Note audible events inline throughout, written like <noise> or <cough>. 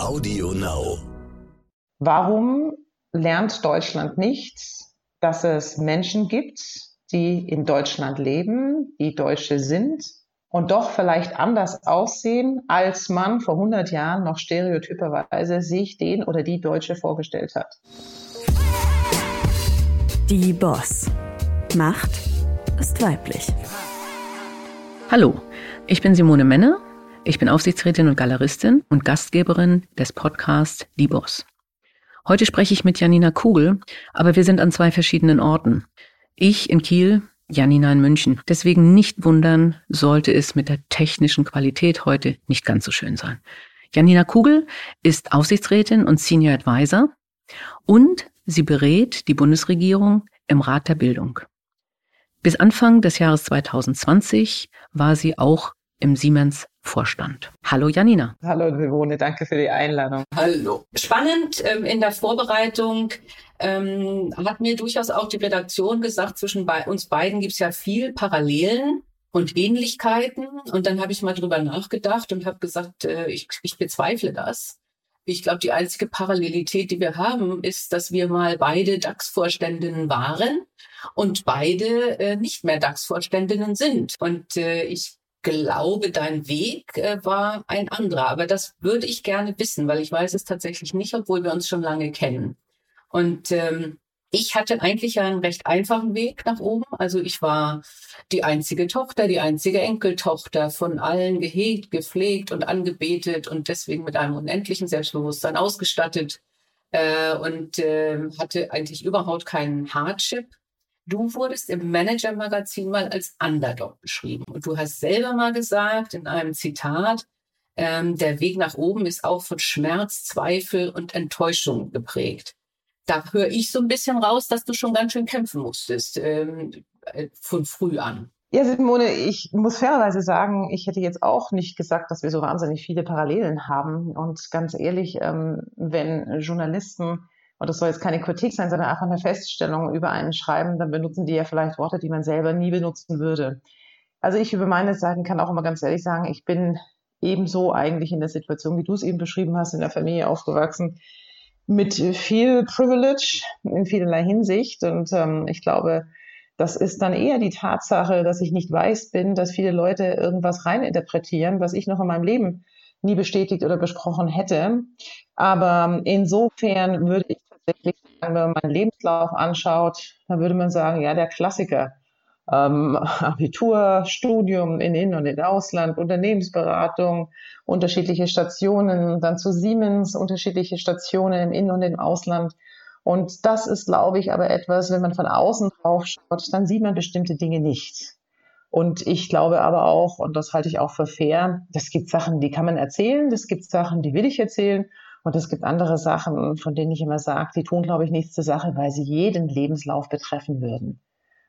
Audio Now. Warum lernt Deutschland nicht, dass es Menschen gibt, die in Deutschland leben, die Deutsche sind und doch vielleicht anders aussehen, als man vor 100 Jahren noch stereotyperweise sich den oder die Deutsche vorgestellt hat? Die Boss. Macht ist weiblich. Hallo, ich bin Simone Menne. Ich bin Aufsichtsrätin und Galeristin und Gastgeberin des Podcasts Die Boss. Heute spreche ich mit Janina Kugel, aber wir sind an zwei verschiedenen Orten. Ich in Kiel, Janina in München. Deswegen nicht wundern, sollte es mit der technischen Qualität heute nicht ganz so schön sein. Janina Kugel ist Aufsichtsrätin und Senior Advisor und sie berät die Bundesregierung im Rat der Bildung. Bis Anfang des Jahres 2020 war sie auch im Siemens Vorstand. Hallo Janina. Hallo Simone, danke für die Einladung. Hallo. Spannend ähm, in der Vorbereitung ähm, hat mir durchaus auch die Redaktion gesagt, zwischen bei uns beiden gibt es ja viel Parallelen und Ähnlichkeiten. Und dann habe ich mal drüber nachgedacht und habe gesagt, äh, ich, ich bezweifle das. Ich glaube, die einzige Parallelität, die wir haben, ist, dass wir mal beide DAX-Vorständinnen waren und beide äh, nicht mehr DAX-Vorständinnen sind. Und äh, ich glaube, dein Weg äh, war ein anderer. Aber das würde ich gerne wissen, weil ich weiß es tatsächlich nicht, obwohl wir uns schon lange kennen. Und ähm, ich hatte eigentlich einen recht einfachen Weg nach oben. Also ich war die einzige Tochter, die einzige Enkeltochter, von allen gehegt, gepflegt und angebetet und deswegen mit einem unendlichen Selbstbewusstsein ausgestattet äh, und äh, hatte eigentlich überhaupt keinen Hardship. Du wurdest im Manager-Magazin mal als Underdog beschrieben und du hast selber mal gesagt in einem Zitat, ähm, der Weg nach oben ist auch von Schmerz, Zweifel und Enttäuschung geprägt. Da höre ich so ein bisschen raus, dass du schon ganz schön kämpfen musstest ähm, äh, von früh an. Ja, Simone, ich muss fairerweise sagen, ich hätte jetzt auch nicht gesagt, dass wir so wahnsinnig viele Parallelen haben. Und ganz ehrlich, ähm, wenn Journalisten und das soll jetzt keine Kritik sein, sondern einfach eine Feststellung über einen schreiben, dann benutzen die ja vielleicht Worte, die man selber nie benutzen würde. Also ich über meine Seiten kann auch immer ganz ehrlich sagen, ich bin ebenso eigentlich in der Situation, wie du es eben beschrieben hast, in der Familie aufgewachsen, mit viel Privilege in vielerlei Hinsicht. Und ähm, ich glaube, das ist dann eher die Tatsache, dass ich nicht weiß bin, dass viele Leute irgendwas reininterpretieren, was ich noch in meinem Leben nie bestätigt oder besprochen hätte. Aber insofern würde ich tatsächlich wenn man meinen Lebenslauf anschaut, dann würde man sagen, ja, der Klassiker. Ähm, <laughs> Abitur, Studium in In- und in Ausland, Unternehmensberatung, unterschiedliche Stationen, dann zu Siemens, unterschiedliche Stationen im In- und im Ausland. Und das ist, glaube ich, aber etwas, wenn man von außen drauf schaut, dann sieht man bestimmte Dinge nicht. Und ich glaube aber auch, und das halte ich auch für fair, es gibt Sachen, die kann man erzählen, es gibt Sachen, die will ich erzählen. Und es gibt andere Sachen, von denen ich immer sage, die tun, glaube ich, nichts zur Sache, weil sie jeden Lebenslauf betreffen würden.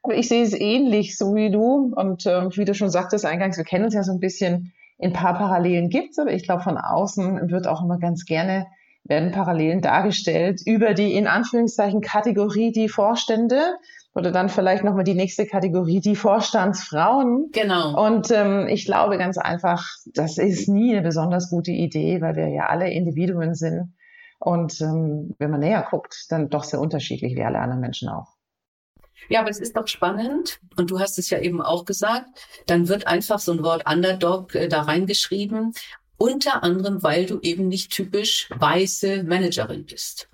Aber ich sehe es ähnlich, so wie du. Und äh, wie du schon sagtest eingangs, wir kennen uns ja so ein bisschen, in ein paar Parallelen gibt's, aber ich glaube, von außen wird auch immer ganz gerne werden Parallelen dargestellt über die in Anführungszeichen Kategorie die Vorstände oder dann vielleicht nochmal die nächste Kategorie, die Vorstandsfrauen. Genau. Und ähm, ich glaube ganz einfach, das ist nie eine besonders gute Idee, weil wir ja alle Individuen sind. Und ähm, wenn man näher guckt, dann doch sehr unterschiedlich wie alle anderen Menschen auch. Ja, aber es ist doch spannend, und du hast es ja eben auch gesagt, dann wird einfach so ein Wort Underdog äh, da reingeschrieben unter anderem, weil du eben nicht typisch weiße Managerin bist.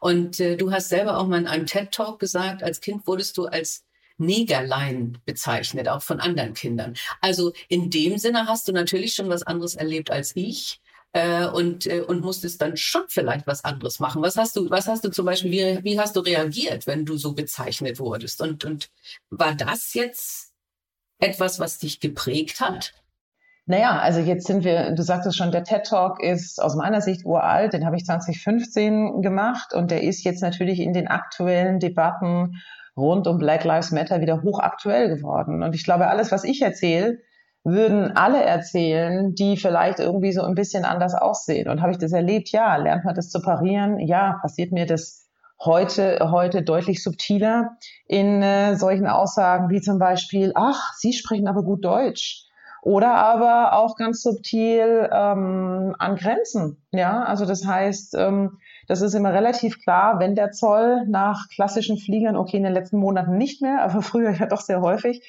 Und äh, du hast selber auch mal in einem TED-Talk gesagt, als Kind wurdest du als Negerlein bezeichnet, auch von anderen Kindern. Also in dem Sinne hast du natürlich schon was anderes erlebt als ich. Äh, und, äh, und musstest dann schon vielleicht was anderes machen. Was hast du, was hast du zum Beispiel, wie, wie hast du reagiert, wenn du so bezeichnet wurdest? Und, und war das jetzt etwas, was dich geprägt hat? Naja, also jetzt sind wir, du sagtest schon, der TED Talk ist aus meiner Sicht uralt, den habe ich 2015 gemacht und der ist jetzt natürlich in den aktuellen Debatten rund um Black Lives Matter wieder hochaktuell geworden. Und ich glaube, alles, was ich erzähle, würden alle erzählen, die vielleicht irgendwie so ein bisschen anders aussehen. Und habe ich das erlebt? Ja. Lernt man das zu parieren? Ja. Passiert mir das heute, heute deutlich subtiler in äh, solchen Aussagen wie zum Beispiel, ach, Sie sprechen aber gut Deutsch oder aber auch ganz subtil ähm, an Grenzen. Ja, also das heißt, ähm, das ist immer relativ klar, wenn der Zoll nach klassischen Fliegern, okay, in den letzten Monaten nicht mehr, <laughs> aber früher ja doch sehr häufig,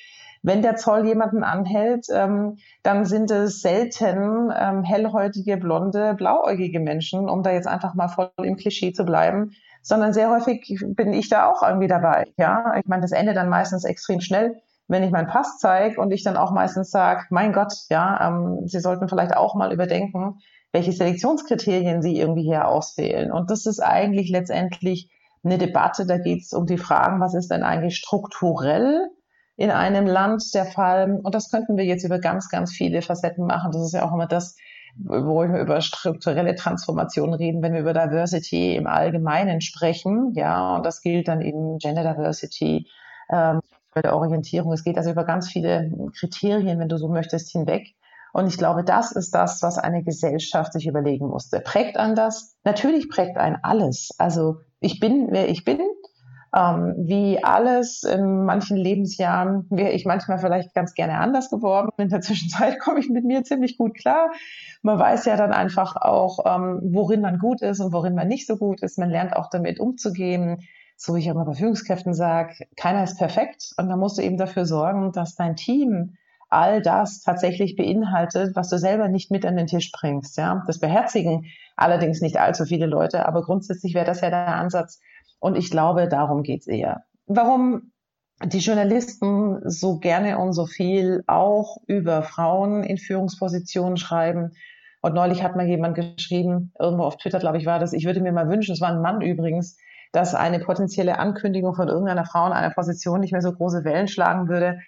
wenn der Zoll jemanden anhält, ähm, dann sind es selten ähm, hellhäutige, blonde, blauäugige Menschen, um da jetzt einfach mal voll im Klischee zu bleiben, sondern sehr häufig bin ich da auch irgendwie dabei. Ja, ich meine, das endet dann meistens extrem schnell wenn ich meinen Pass zeige und ich dann auch meistens sage, mein Gott, ja, ähm, Sie sollten vielleicht auch mal überdenken, welche Selektionskriterien Sie irgendwie hier auswählen. Und das ist eigentlich letztendlich eine Debatte, da geht es um die Fragen, was ist denn eigentlich strukturell in einem Land der Fall? Und das könnten wir jetzt über ganz, ganz viele Facetten machen. Das ist ja auch immer das, wo wir über strukturelle Transformationen reden, wenn wir über Diversity im Allgemeinen sprechen. Ja, und das gilt dann eben Gender Diversity, ähm, bei der Orientierung. Es geht also über ganz viele Kriterien, wenn du so möchtest, hinweg. Und ich glaube, das ist das, was eine Gesellschaft sich überlegen musste. Prägt an das? Natürlich prägt ein alles. Also ich bin, wer ich bin. Ähm, wie alles in manchen Lebensjahren wäre ich manchmal vielleicht ganz gerne anders geworden. In der Zwischenzeit <laughs> komme ich mit mir ziemlich gut klar. Man weiß ja dann einfach auch, ähm, worin man gut ist und worin man nicht so gut ist. Man lernt auch damit umzugehen so wie ich immer bei Führungskräften sage, keiner ist perfekt und dann musst du eben dafür sorgen, dass dein Team all das tatsächlich beinhaltet, was du selber nicht mit an den Tisch bringst. Ja, das beherzigen allerdings nicht allzu viele Leute, aber grundsätzlich wäre das ja der Ansatz. Und ich glaube, darum geht's eher. Warum die Journalisten so gerne und so viel auch über Frauen in Führungspositionen schreiben. Und neulich hat mal jemand geschrieben, irgendwo auf Twitter, glaube ich, war das, ich würde mir mal wünschen, es war ein Mann übrigens, dass eine potenzielle Ankündigung von irgendeiner Frau in einer Position nicht mehr so große Wellen schlagen würde.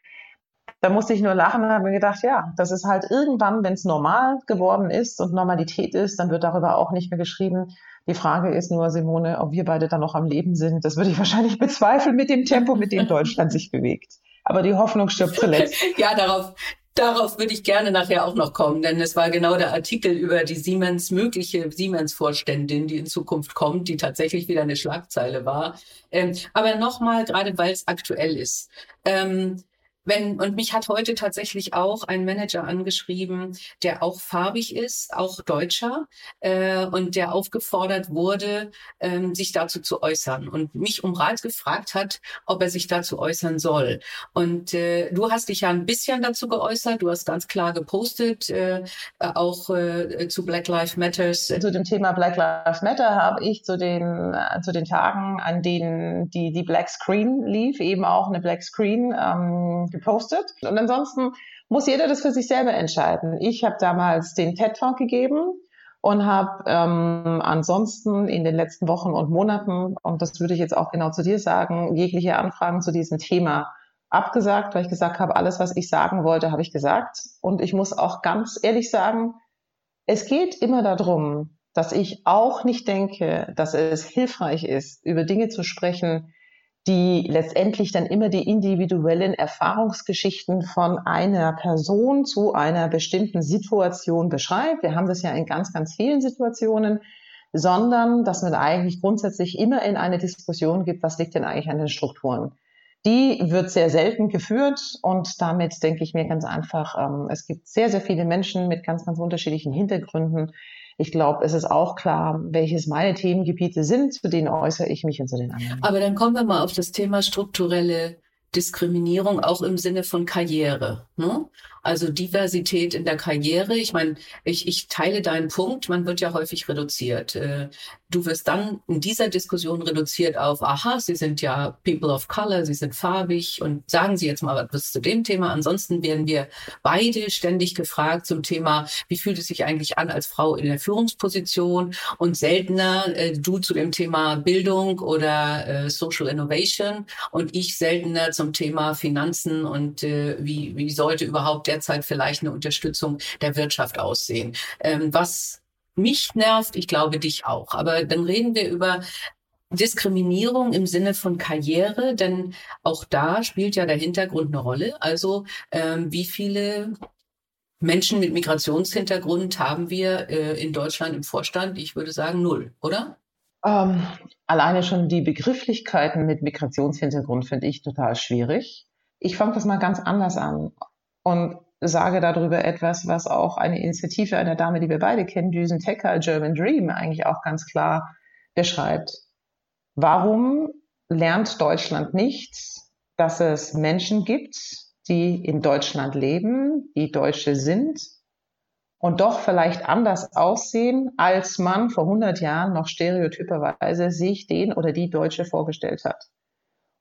Da musste ich nur lachen und habe mir gedacht, ja, das ist halt irgendwann, wenn es normal geworden ist und Normalität ist, dann wird darüber auch nicht mehr geschrieben. Die Frage ist nur, Simone, ob wir beide dann noch am Leben sind. Das würde ich <laughs> wahrscheinlich bezweifeln mit dem Tempo, mit dem Deutschland sich bewegt. Aber die Hoffnung stirbt <laughs> zuletzt. Ja, darauf, Darauf würde ich gerne nachher auch noch kommen, denn es war genau der Artikel über die Siemens, mögliche Siemens-Vorständin, die in Zukunft kommt, die tatsächlich wieder eine Schlagzeile war. Ähm, aber nochmal, gerade weil es aktuell ist. Ähm, wenn, und mich hat heute tatsächlich auch ein Manager angeschrieben, der auch farbig ist, auch Deutscher, äh, und der aufgefordert wurde, ähm, sich dazu zu äußern und mich um Rat gefragt hat, ob er sich dazu äußern soll. Und äh, du hast dich ja ein bisschen dazu geäußert, du hast ganz klar gepostet, äh, auch äh, zu Black Lives Matters. Zu dem Thema Black Lives Matter habe ich zu den, äh, zu den Tagen, an denen die, die Black Screen lief, eben auch eine Black Screen ähm, gepostet. Und ansonsten muss jeder das für sich selber entscheiden. Ich habe damals den TED Talk gegeben und habe ähm, ansonsten in den letzten Wochen und Monaten, und das würde ich jetzt auch genau zu dir sagen, jegliche Anfragen zu diesem Thema abgesagt, weil ich gesagt habe, alles, was ich sagen wollte, habe ich gesagt. Und ich muss auch ganz ehrlich sagen, es geht immer darum, dass ich auch nicht denke, dass es hilfreich ist, über Dinge zu sprechen, die letztendlich dann immer die individuellen Erfahrungsgeschichten von einer Person zu einer bestimmten Situation beschreibt. Wir haben das ja in ganz, ganz vielen Situationen, sondern dass man eigentlich grundsätzlich immer in eine Diskussion gibt, was liegt denn eigentlich an den Strukturen. Die wird sehr selten geführt und damit denke ich mir ganz einfach, ähm, es gibt sehr, sehr viele Menschen mit ganz, ganz unterschiedlichen Hintergründen, ich glaube, es ist auch klar, welches meine Themengebiete sind, zu denen äußere ich mich und zu den anderen. Aber dann kommen wir mal auf das Thema strukturelle Diskriminierung auch im Sinne von Karriere. Ne? Also Diversität in der Karriere. Ich meine, ich, ich teile deinen Punkt. Man wird ja häufig reduziert. Äh, du wirst dann in dieser Diskussion reduziert auf, aha, Sie sind ja People of Color, Sie sind farbig und sagen Sie jetzt mal was zu dem Thema. Ansonsten werden wir beide ständig gefragt zum Thema, wie fühlt es sich eigentlich an als Frau in der Führungsposition und seltener äh, du zu dem Thema Bildung oder äh, Social Innovation und ich seltener zum Thema Finanzen und äh, wie, wie sollte überhaupt derzeit vielleicht eine Unterstützung der Wirtschaft aussehen. Ähm, was mich nervt, ich glaube dich auch. Aber dann reden wir über Diskriminierung im Sinne von Karriere, denn auch da spielt ja der Hintergrund eine Rolle. Also ähm, wie viele Menschen mit Migrationshintergrund haben wir äh, in Deutschland im Vorstand? Ich würde sagen null, oder? Ähm, alleine schon die Begrifflichkeiten mit Migrationshintergrund finde ich total schwierig. Ich fange das mal ganz anders an. Und sage darüber etwas, was auch eine Initiative einer Dame, die wir beide kennen, Düsen Tecker, German Dream, eigentlich auch ganz klar beschreibt. Warum lernt Deutschland nicht, dass es Menschen gibt, die in Deutschland leben, die Deutsche sind und doch vielleicht anders aussehen, als man vor 100 Jahren noch stereotyperweise sich den oder die Deutsche vorgestellt hat.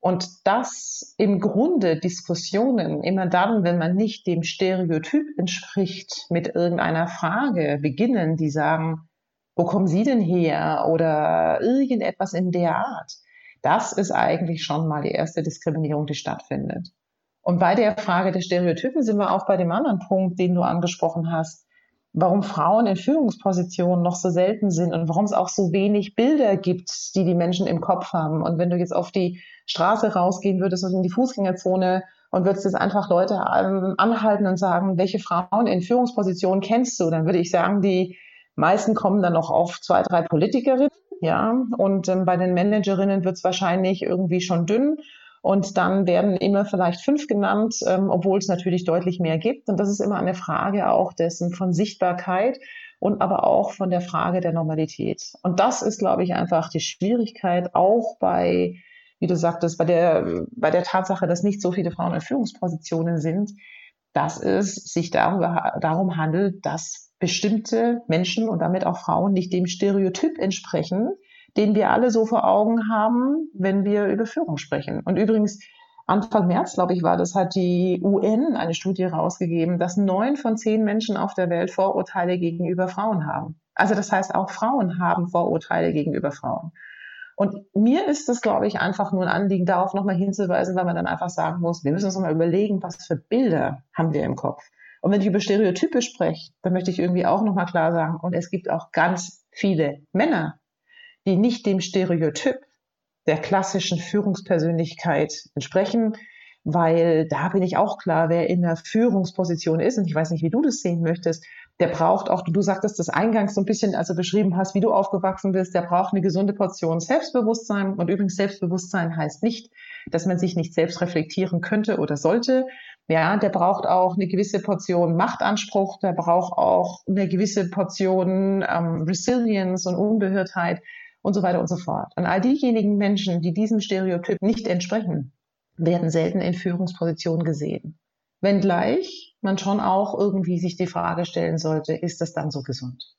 Und dass im Grunde Diskussionen immer dann, wenn man nicht dem Stereotyp entspricht, mit irgendeiner Frage beginnen, die sagen, wo kommen Sie denn her? Oder irgendetwas in der Art. Das ist eigentlich schon mal die erste Diskriminierung, die stattfindet. Und bei der Frage der Stereotypen sind wir auch bei dem anderen Punkt, den du angesprochen hast warum Frauen in Führungspositionen noch so selten sind und warum es auch so wenig Bilder gibt, die die Menschen im Kopf haben. Und wenn du jetzt auf die Straße rausgehen würdest und in die Fußgängerzone und würdest jetzt einfach Leute ähm, anhalten und sagen, welche Frauen in Führungspositionen kennst du, dann würde ich sagen, die meisten kommen dann noch auf zwei, drei Politikerinnen, ja, und ähm, bei den Managerinnen wird es wahrscheinlich irgendwie schon dünn. Und dann werden immer vielleicht fünf genannt, ähm, obwohl es natürlich deutlich mehr gibt. Und das ist immer eine Frage auch dessen von Sichtbarkeit und aber auch von der Frage der Normalität. Und das ist, glaube ich, einfach die Schwierigkeit auch bei, wie du sagtest, bei der, bei der Tatsache, dass nicht so viele Frauen in Führungspositionen sind, dass es sich darüber, darum handelt, dass bestimmte Menschen und damit auch Frauen nicht dem Stereotyp entsprechen, den wir alle so vor Augen haben, wenn wir über Führung sprechen. Und übrigens, Anfang März, glaube ich, war das, hat die UN eine Studie rausgegeben, dass neun von zehn Menschen auf der Welt Vorurteile gegenüber Frauen haben. Also das heißt, auch Frauen haben Vorurteile gegenüber Frauen. Und mir ist es, glaube ich, einfach nur ein Anliegen, darauf nochmal hinzuweisen, weil man dann einfach sagen muss, wir müssen uns nochmal überlegen, was für Bilder haben wir im Kopf. Und wenn ich über Stereotype spreche, dann möchte ich irgendwie auch nochmal klar sagen, und es gibt auch ganz viele Männer, die nicht dem Stereotyp der klassischen Führungspersönlichkeit entsprechen, weil da bin ich auch klar, wer in der Führungsposition ist, und ich weiß nicht, wie du das sehen möchtest, der braucht auch, du sagtest das eingangs so ein bisschen, als du beschrieben hast, wie du aufgewachsen bist, der braucht eine gesunde Portion Selbstbewusstsein. Und übrigens, Selbstbewusstsein heißt nicht, dass man sich nicht selbst reflektieren könnte oder sollte. Ja, der braucht auch eine gewisse Portion Machtanspruch, der braucht auch eine gewisse Portion ähm, Resilience und Unbeirrtheit und so weiter und so fort. Und all diejenigen Menschen, die diesem Stereotyp nicht entsprechen, werden selten in Führungspositionen gesehen. Wenngleich man schon auch irgendwie sich die Frage stellen sollte, ist das dann so gesund?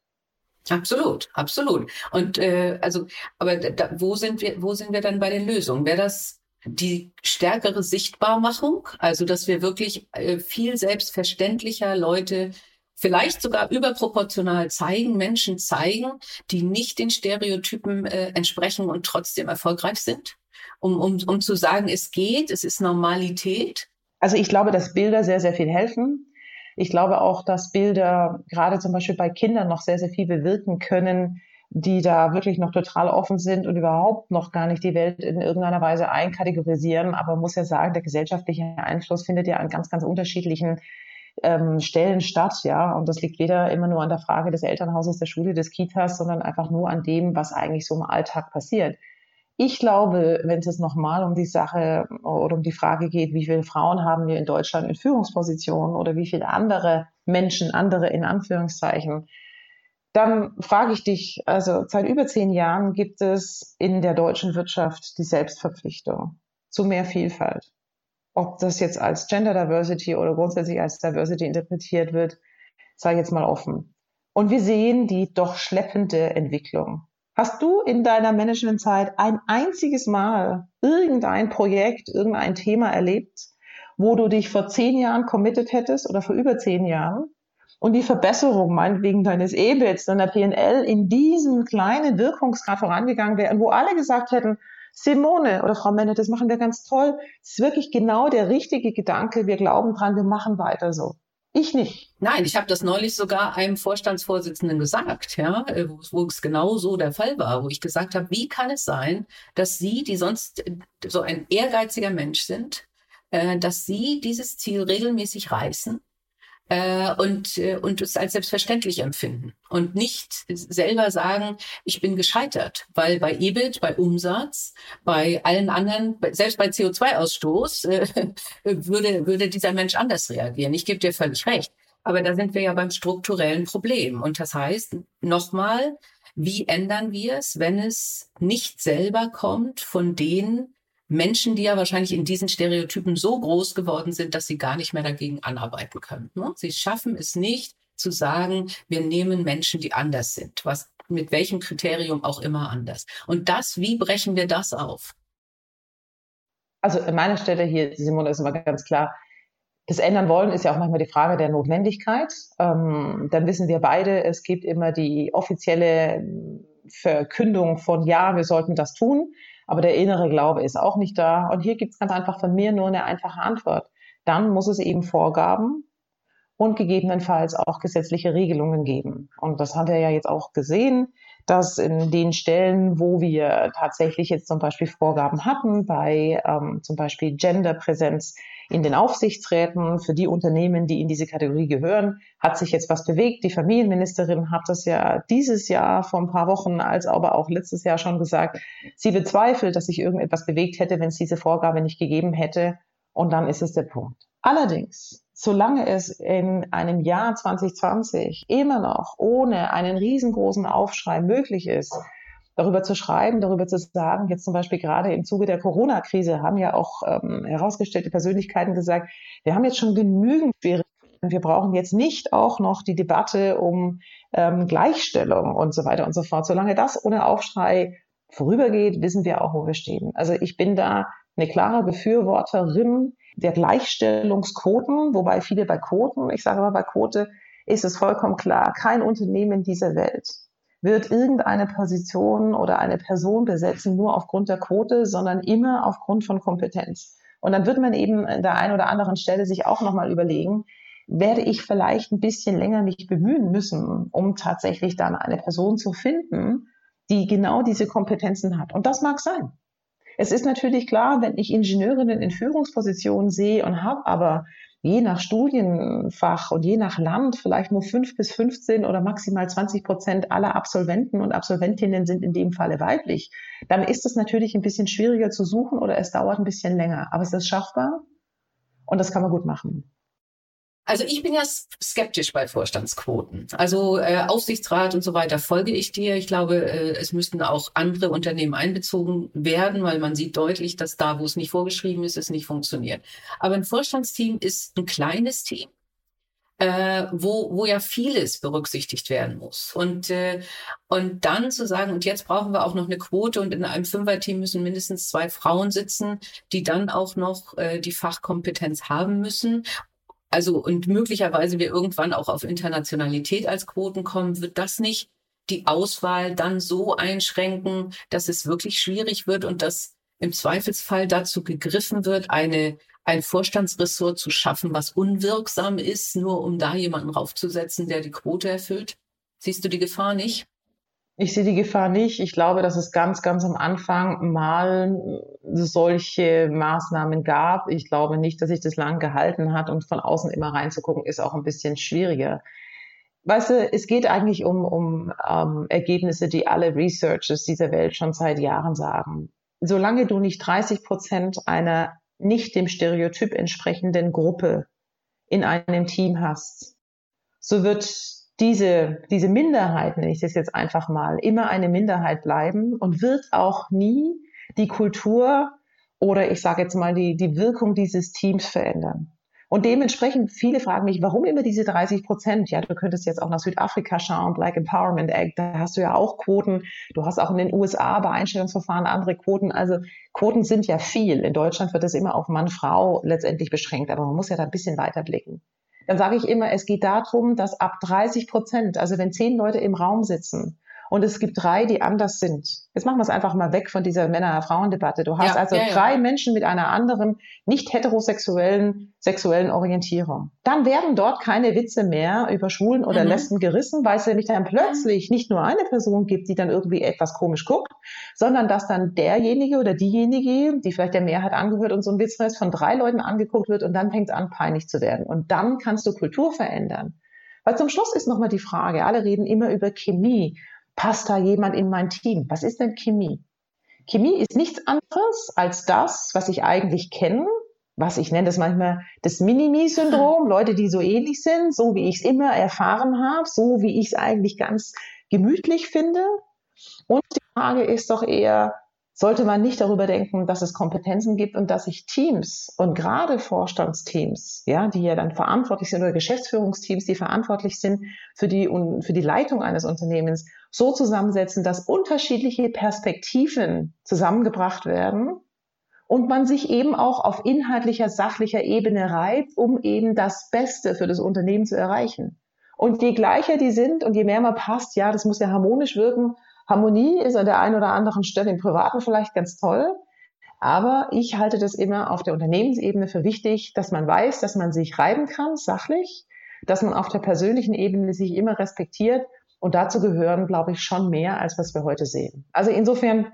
Absolut, absolut. Und äh, also, aber da, wo sind wir, wo sind wir dann bei den Lösungen? Wäre das die stärkere Sichtbarmachung, also dass wir wirklich äh, viel selbstverständlicher Leute vielleicht sogar überproportional zeigen, Menschen zeigen, die nicht den Stereotypen äh, entsprechen und trotzdem erfolgreich sind, um, um, um zu sagen, es geht, es ist Normalität. Also ich glaube, dass Bilder sehr, sehr viel helfen. Ich glaube auch, dass Bilder gerade zum Beispiel bei Kindern noch sehr, sehr viel bewirken können, die da wirklich noch total offen sind und überhaupt noch gar nicht die Welt in irgendeiner Weise einkategorisieren. Aber man muss ja sagen, der gesellschaftliche Einfluss findet ja an ganz, ganz unterschiedlichen ähm, Stellen statt, ja. Und das liegt weder immer nur an der Frage des Elternhauses, der Schule, des Kitas, sondern einfach nur an dem, was eigentlich so im Alltag passiert. Ich glaube, wenn es nochmal um die Sache oder um die Frage geht, wie viele Frauen haben wir in Deutschland in Führungspositionen oder wie viele andere Menschen, andere in Anführungszeichen, dann frage ich dich, also seit über zehn Jahren gibt es in der deutschen Wirtschaft die Selbstverpflichtung zu mehr Vielfalt ob das jetzt als Gender Diversity oder grundsätzlich als Diversity interpretiert wird, sei jetzt mal offen. Und wir sehen die doch schleppende Entwicklung. Hast du in deiner Managementzeit ein einziges Mal irgendein Projekt, irgendein Thema erlebt, wo du dich vor zehn Jahren committed hättest oder vor über zehn Jahren und die Verbesserung meinetwegen deines EBITs, deiner PNL in diesem kleinen Wirkungsgrad vorangegangen wäre, wo alle gesagt hätten, Simone oder Frau Menne, das machen wir ganz toll. Es ist wirklich genau der richtige Gedanke. Wir glauben dran, wir machen weiter so. Ich nicht. Nein, ich habe das neulich sogar einem Vorstandsvorsitzenden gesagt, ja, äh, wo, wo es genau so der Fall war, wo ich gesagt habe, wie kann es sein, dass Sie, die sonst äh, so ein ehrgeiziger Mensch sind, äh, dass Sie dieses Ziel regelmäßig reißen äh, und, äh, und es als selbstverständlich empfinden und nicht selber sagen, ich bin gescheitert, weil bei EBIT, bei Umsatz, bei allen anderen, selbst bei CO2-Ausstoß äh, <laughs> würde, würde dieser Mensch anders reagieren. Ich gebe dir völlig recht. Aber da sind wir ja beim strukturellen Problem. Und das heißt, nochmal, wie ändern wir es, wenn es nicht selber kommt von den Menschen, die ja wahrscheinlich in diesen Stereotypen so groß geworden sind, dass sie gar nicht mehr dagegen anarbeiten können. Ne? Sie schaffen es nicht zu sagen, wir nehmen Menschen, die anders sind, was mit welchem Kriterium auch immer anders. Und das, wie brechen wir das auf? Also an meiner Stelle hier, Simone, ist immer ganz klar, das ändern wollen ist ja auch manchmal die Frage der Notwendigkeit. Ähm, dann wissen wir beide, es gibt immer die offizielle Verkündung von ja, wir sollten das tun, aber der innere Glaube ist auch nicht da. Und hier gibt es ganz einfach von mir nur eine einfache Antwort. Dann muss es eben Vorgaben und gegebenenfalls auch gesetzliche Regelungen geben. Und das haben wir ja jetzt auch gesehen dass in den Stellen, wo wir tatsächlich jetzt zum Beispiel Vorgaben hatten, bei ähm, zum Beispiel Genderpräsenz in den Aufsichtsräten für die Unternehmen, die in diese Kategorie gehören, hat sich jetzt was bewegt. Die Familienministerin hat das ja dieses Jahr vor ein paar Wochen, als aber auch letztes Jahr schon gesagt, sie bezweifelt, dass sich irgendetwas bewegt hätte, wenn es diese Vorgabe nicht gegeben hätte. Und dann ist es der Punkt. Allerdings solange es in einem Jahr 2020 immer noch ohne einen riesengroßen Aufschrei möglich ist, darüber zu schreiben, darüber zu sagen, jetzt zum Beispiel gerade im Zuge der Corona-Krise haben ja auch ähm, herausgestellte Persönlichkeiten gesagt, wir haben jetzt schon genügend Schwierigkeiten, wir brauchen jetzt nicht auch noch die Debatte um ähm, Gleichstellung und so weiter und so fort. Solange das ohne Aufschrei vorübergeht, wissen wir auch, wo wir stehen. Also ich bin da eine klare Befürworterin der Gleichstellungsquoten, wobei viele bei Quoten, ich sage mal bei Quote, ist es vollkommen klar, kein Unternehmen dieser Welt wird irgendeine Position oder eine Person besetzen nur aufgrund der Quote, sondern immer aufgrund von Kompetenz. Und dann wird man eben an der einen oder anderen Stelle sich auch nochmal überlegen, werde ich vielleicht ein bisschen länger mich bemühen müssen, um tatsächlich dann eine Person zu finden, die genau diese Kompetenzen hat. Und das mag sein. Es ist natürlich klar, wenn ich Ingenieurinnen in Führungspositionen sehe und habe aber je nach Studienfach und je nach Land vielleicht nur fünf bis 15 oder maximal 20 Prozent aller Absolventen und Absolventinnen sind in dem Falle weiblich, dann ist es natürlich ein bisschen schwieriger zu suchen oder es dauert ein bisschen länger. Aber es ist schaffbar und das kann man gut machen. Also ich bin ja skeptisch bei Vorstandsquoten. Also äh, Aufsichtsrat und so weiter folge ich dir. Ich glaube, äh, es müssten auch andere Unternehmen einbezogen werden, weil man sieht deutlich, dass da, wo es nicht vorgeschrieben ist, es nicht funktioniert. Aber ein Vorstandsteam ist ein kleines Team. Äh, wo, wo ja vieles berücksichtigt werden muss. Und, äh, und dann zu sagen, und jetzt brauchen wir auch noch eine Quote und in einem Fünferteam müssen mindestens zwei Frauen sitzen, die dann auch noch äh, die Fachkompetenz haben müssen also und möglicherweise wir irgendwann auch auf Internationalität als Quoten kommen, wird das nicht die Auswahl dann so einschränken, dass es wirklich schwierig wird und dass im Zweifelsfall dazu gegriffen wird, eine ein Vorstandsressort zu schaffen, was unwirksam ist, nur um da jemanden raufzusetzen, der die Quote erfüllt? Siehst du die Gefahr nicht? Ich sehe die Gefahr nicht. Ich glaube, dass es ganz, ganz am Anfang mal solche Maßnahmen gab. Ich glaube nicht, dass sich das lang gehalten hat und von außen immer reinzugucken, ist auch ein bisschen schwieriger. Weißt du, es geht eigentlich um, um ähm, Ergebnisse, die alle Researchers dieser Welt schon seit Jahren sagen. Solange du nicht 30 Prozent einer nicht dem Stereotyp entsprechenden Gruppe in einem Team hast, so wird diese, diese Minderheit, nenne ich das jetzt einfach mal, immer eine Minderheit bleiben und wird auch nie die Kultur oder ich sage jetzt mal die, die Wirkung dieses Teams verändern. Und dementsprechend, viele fragen mich, warum immer diese 30 Prozent? Ja, du könntest jetzt auch nach Südafrika schauen, Black Empowerment Act, da hast du ja auch Quoten. Du hast auch in den USA bei Einstellungsverfahren andere Quoten. Also Quoten sind ja viel. In Deutschland wird es immer auf Mann, Frau letztendlich beschränkt, aber man muss ja da ein bisschen weiter blicken dann sage ich immer, es geht darum, dass ab 30 Prozent, also wenn zehn Leute im Raum sitzen und es gibt drei, die anders sind. Jetzt machen wir es einfach mal weg von dieser Männer-Frauen-Debatte. Du hast ja, also ja, drei ja. Menschen mit einer anderen, nicht heterosexuellen sexuellen Orientierung. Dann werden dort keine Witze mehr über Schwulen oder mhm. Lesben gerissen, weil es nämlich dann plötzlich nicht nur eine Person gibt, die dann irgendwie etwas komisch guckt, sondern dass dann derjenige oder diejenige, die vielleicht der Mehrheit angehört und so ein Witz von drei Leuten angeguckt wird und dann fängt es an, peinlich zu werden. Und dann kannst du Kultur verändern. Weil zum Schluss ist nochmal die Frage, alle reden immer über Chemie. Passt da jemand in mein Team? Was ist denn Chemie? Chemie ist nichts anderes als das, was ich eigentlich kenne, was ich nenne das manchmal das Minimi-Syndrom, Leute, die so ähnlich sind, so wie ich es immer erfahren habe, so wie ich es eigentlich ganz gemütlich finde. Und die Frage ist doch eher, sollte man nicht darüber denken, dass es Kompetenzen gibt und dass sich Teams und gerade Vorstandsteams, ja, die ja dann verantwortlich sind oder Geschäftsführungsteams, die verantwortlich sind für die, für die Leitung eines Unternehmens, so zusammensetzen, dass unterschiedliche Perspektiven zusammengebracht werden und man sich eben auch auf inhaltlicher, sachlicher Ebene reibt, um eben das Beste für das Unternehmen zu erreichen. Und je gleicher die sind und je mehr man passt, ja, das muss ja harmonisch wirken, Harmonie ist an der einen oder anderen Stelle im Privaten vielleicht ganz toll. Aber ich halte das immer auf der Unternehmensebene für wichtig, dass man weiß, dass man sich reiben kann, sachlich, dass man auf der persönlichen Ebene sich immer respektiert. Und dazu gehören, glaube ich, schon mehr, als was wir heute sehen. Also insofern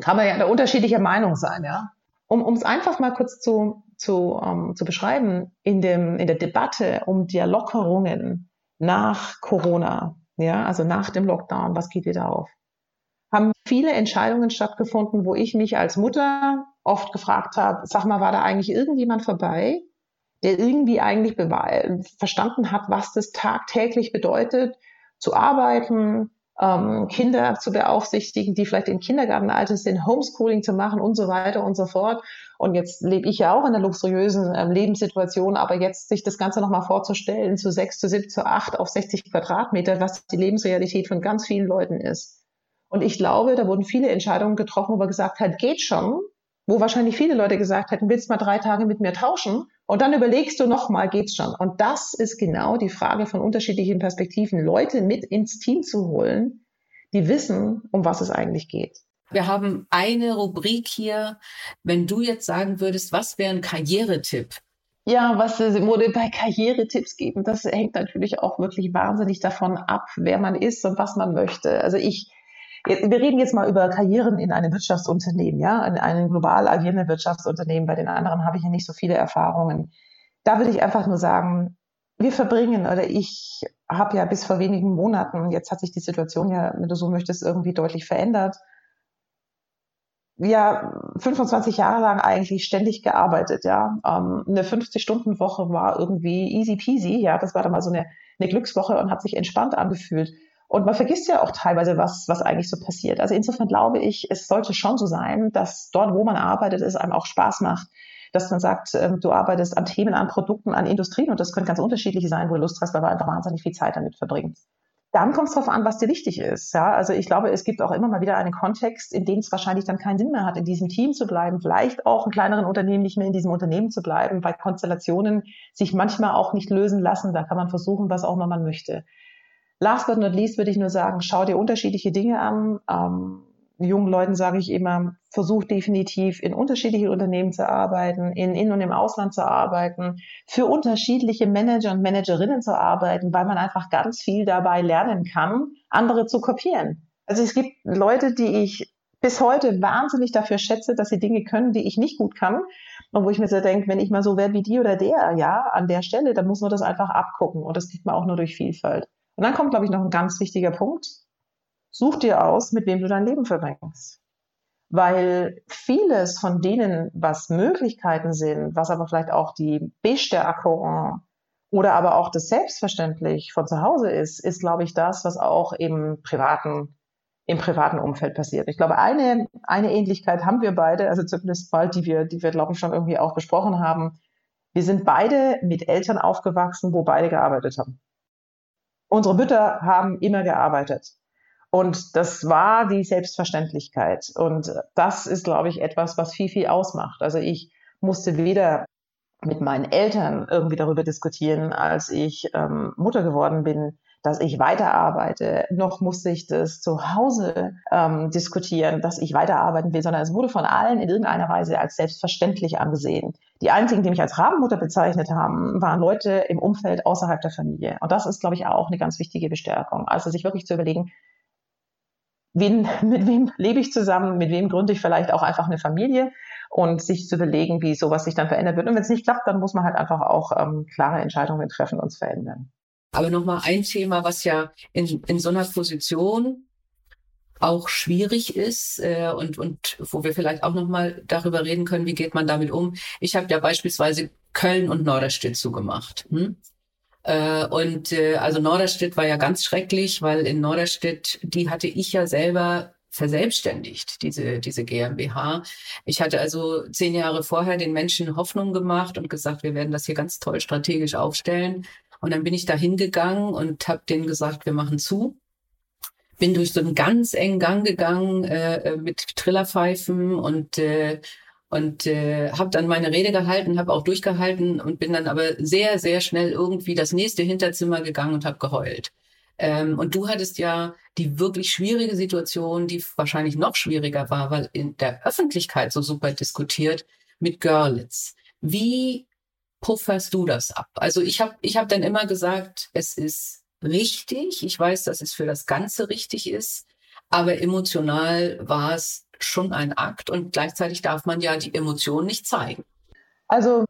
kann man ja da unterschiedlicher Meinung sein, ja. Um es einfach mal kurz zu, zu, ähm, zu beschreiben, in, dem, in der Debatte um die Lockerungen nach Corona, ja, also nach dem Lockdown, was geht wieder auf? haben viele Entscheidungen stattgefunden, wo ich mich als Mutter oft gefragt habe, sag mal, war da eigentlich irgendjemand vorbei, der irgendwie eigentlich verstanden hat, was das tagtäglich bedeutet, zu arbeiten, ähm, Kinder zu beaufsichtigen, die vielleicht im Kindergartenalter sind, Homeschooling zu machen und so weiter und so fort. Und jetzt lebe ich ja auch in einer luxuriösen äh, Lebenssituation, aber jetzt sich das Ganze nochmal vorzustellen, zu sechs, zu sieben, zu acht auf 60 Quadratmeter, was die Lebensrealität von ganz vielen Leuten ist. Und ich glaube, da wurden viele Entscheidungen getroffen, wo man gesagt hat, geht schon, wo wahrscheinlich viele Leute gesagt hätten, willst du mal drei Tage mit mir tauschen? Und dann überlegst du nochmal, geht's schon? Und das ist genau die Frage von unterschiedlichen Perspektiven, Leute mit ins Team zu holen, die wissen, um was es eigentlich geht. Wir haben eine Rubrik hier. Wenn du jetzt sagen würdest, was wäre ein Karrieretipp? Ja, was wurde bei Karrieretipps geben, das hängt natürlich auch wirklich wahnsinnig davon ab, wer man ist und was man möchte. Also ich wir reden jetzt mal über Karrieren in einem Wirtschaftsunternehmen, ja, in einem global agierenden Wirtschaftsunternehmen. Bei den anderen habe ich ja nicht so viele Erfahrungen. Da würde ich einfach nur sagen, wir verbringen oder ich habe ja bis vor wenigen Monaten, jetzt hat sich die Situation ja, wenn du so möchtest, irgendwie deutlich verändert. Ja, 25 Jahre lang eigentlich ständig gearbeitet, ja. Ähm, eine 50-Stunden-Woche war irgendwie easy peasy, ja. Das war dann mal so eine, eine Glückswoche und hat sich entspannt angefühlt. Und man vergisst ja auch teilweise, was, was eigentlich so passiert. Also insofern glaube ich, es sollte schon so sein, dass dort, wo man arbeitet, es einem auch Spaß macht, dass man sagt, ähm, du arbeitest an Themen, an Produkten, an Industrien und das können ganz unterschiedliche sein, wo du Lust hast, weil du einfach wahnsinnig viel Zeit damit verbringst. Dann kommt es darauf an, was dir wichtig ist. Ja, also ich glaube, es gibt auch immer mal wieder einen Kontext, in dem es wahrscheinlich dann keinen Sinn mehr hat, in diesem Team zu bleiben, vielleicht auch in kleineren Unternehmen nicht mehr in diesem Unternehmen zu bleiben, weil Konstellationen sich manchmal auch nicht lösen lassen. Da kann man versuchen, was auch immer man möchte. Last but not least würde ich nur sagen, schau dir unterschiedliche Dinge an. Ähm, jungen Leuten sage ich immer, versuch definitiv in unterschiedlichen Unternehmen zu arbeiten, in in und im Ausland zu arbeiten, für unterschiedliche Manager und Managerinnen zu arbeiten, weil man einfach ganz viel dabei lernen kann, andere zu kopieren. Also es gibt Leute, die ich bis heute wahnsinnig dafür schätze, dass sie Dinge können, die ich nicht gut kann. Und wo ich mir so denke, wenn ich mal so werde wie die oder der, ja, an der Stelle, dann muss man das einfach abgucken. Und das kriegt man auch nur durch Vielfalt. Und dann kommt, glaube ich, noch ein ganz wichtiger Punkt. Such dir aus, mit wem du dein Leben verbringst. Weil vieles von denen, was Möglichkeiten sind, was aber vielleicht auch die Bestärkung oder aber auch das Selbstverständlich von zu Hause ist, ist, glaube ich, das, was auch im privaten, im privaten Umfeld passiert. Ich glaube, eine, eine Ähnlichkeit haben wir beide, also zumindest bald, die wir, die wir, glaube ich, schon irgendwie auch besprochen haben. Wir sind beide mit Eltern aufgewachsen, wo beide gearbeitet haben. Unsere Mütter haben immer gearbeitet. Und das war die Selbstverständlichkeit. Und das ist, glaube ich, etwas, was viel, viel ausmacht. Also ich musste weder mit meinen Eltern irgendwie darüber diskutieren, als ich ähm, Mutter geworden bin, dass ich weiterarbeite, noch musste ich das zu Hause ähm, diskutieren, dass ich weiterarbeiten will, sondern es wurde von allen in irgendeiner Weise als selbstverständlich angesehen. Die einzigen, die mich als Rabenmutter bezeichnet haben, waren Leute im Umfeld außerhalb der Familie. Und das ist, glaube ich, auch eine ganz wichtige Bestärkung. Also sich wirklich zu überlegen, wen, <laughs> mit wem lebe ich zusammen, mit wem gründe ich vielleicht auch einfach eine Familie und sich zu überlegen, wie sowas sich dann verändert wird. Und wenn es nicht klappt, dann muss man halt einfach auch ähm, klare Entscheidungen treffen und es verändern. Aber nochmal ein Thema, was ja in, in so einer Position auch schwierig ist äh, und, und wo wir vielleicht auch nochmal darüber reden können, wie geht man damit um. Ich habe ja beispielsweise Köln und Norderstedt zugemacht. Hm? Äh, und äh, also Norderstedt war ja ganz schrecklich, weil in Norderstedt, die hatte ich ja selber verselbstständigt, diese, diese GmbH. Ich hatte also zehn Jahre vorher den Menschen Hoffnung gemacht und gesagt, wir werden das hier ganz toll strategisch aufstellen. Und dann bin ich da hingegangen und habe denen gesagt, wir machen zu. Bin durch so einen ganz engen Gang gegangen äh, äh mit Trillerpfeifen und äh, und äh, habe dann meine Rede gehalten, habe auch durchgehalten und bin dann aber sehr sehr schnell irgendwie das nächste Hinterzimmer gegangen und habe geheult. Ähm, und du hattest ja die wirklich schwierige Situation, die wahrscheinlich noch schwieriger war, weil in der Öffentlichkeit so super diskutiert mit Görlitz. Wie pufferst du das ab? Also ich habe ich hab dann immer gesagt, es ist richtig. Ich weiß, dass es für das Ganze richtig ist. Aber emotional war es schon ein Akt und gleichzeitig darf man ja die Emotionen nicht zeigen. Also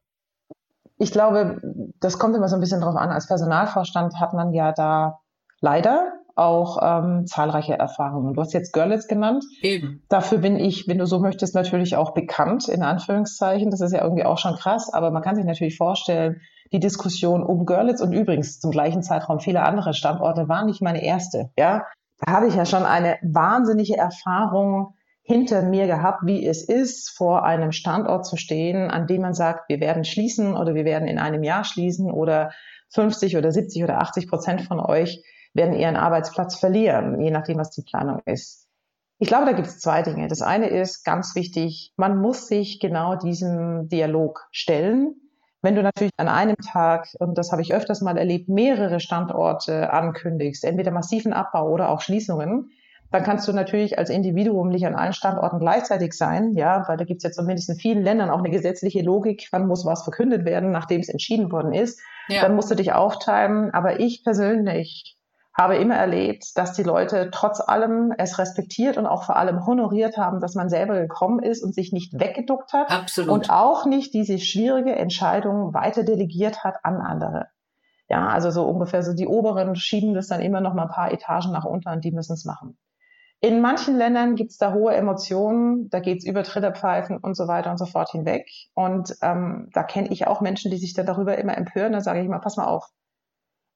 ich glaube, das kommt immer so ein bisschen drauf an. Als Personalvorstand hat man ja da leider auch ähm, zahlreiche Erfahrungen. Du hast jetzt Görlitz genannt. Eben. Dafür bin ich, wenn du so möchtest, natürlich auch bekannt, in Anführungszeichen. Das ist ja irgendwie auch schon krass, aber man kann sich natürlich vorstellen, die Diskussion um Görlitz und übrigens zum gleichen Zeitraum viele andere Standorte war nicht meine erste. Ja, da habe ich ja schon eine wahnsinnige Erfahrung hinter mir gehabt, wie es ist, vor einem Standort zu stehen, an dem man sagt, wir werden schließen oder wir werden in einem Jahr schließen oder 50 oder 70 oder 80 Prozent von euch werden ihren Arbeitsplatz verlieren, je nachdem, was die Planung ist. Ich glaube, da gibt es zwei Dinge. Das eine ist ganz wichtig, man muss sich genau diesem Dialog stellen. Wenn du natürlich an einem Tag, und das habe ich öfters mal erlebt, mehrere Standorte ankündigst, entweder massiven Abbau oder auch Schließungen, dann kannst du natürlich als Individuum nicht an allen Standorten gleichzeitig sein, ja, weil da gibt es ja zumindest in vielen Ländern auch eine gesetzliche Logik, wann muss was verkündet werden, nachdem es entschieden worden ist. Ja. Dann musst du dich aufteilen. Aber ich persönlich habe immer erlebt, dass die Leute trotz allem es respektiert und auch vor allem honoriert haben, dass man selber gekommen ist und sich nicht weggeduckt hat Absolut. und auch nicht diese schwierige Entscheidung weiter delegiert hat an andere. Ja, also so ungefähr so die Oberen schieben das dann immer noch mal ein paar Etagen nach unten und die müssen es machen. In manchen Ländern gibt's da hohe Emotionen, da geht's über Trillerpfeifen und so weiter und so fort hinweg. Und ähm, da kenne ich auch Menschen, die sich dann darüber immer empören. Da sage ich mal, pass mal auf,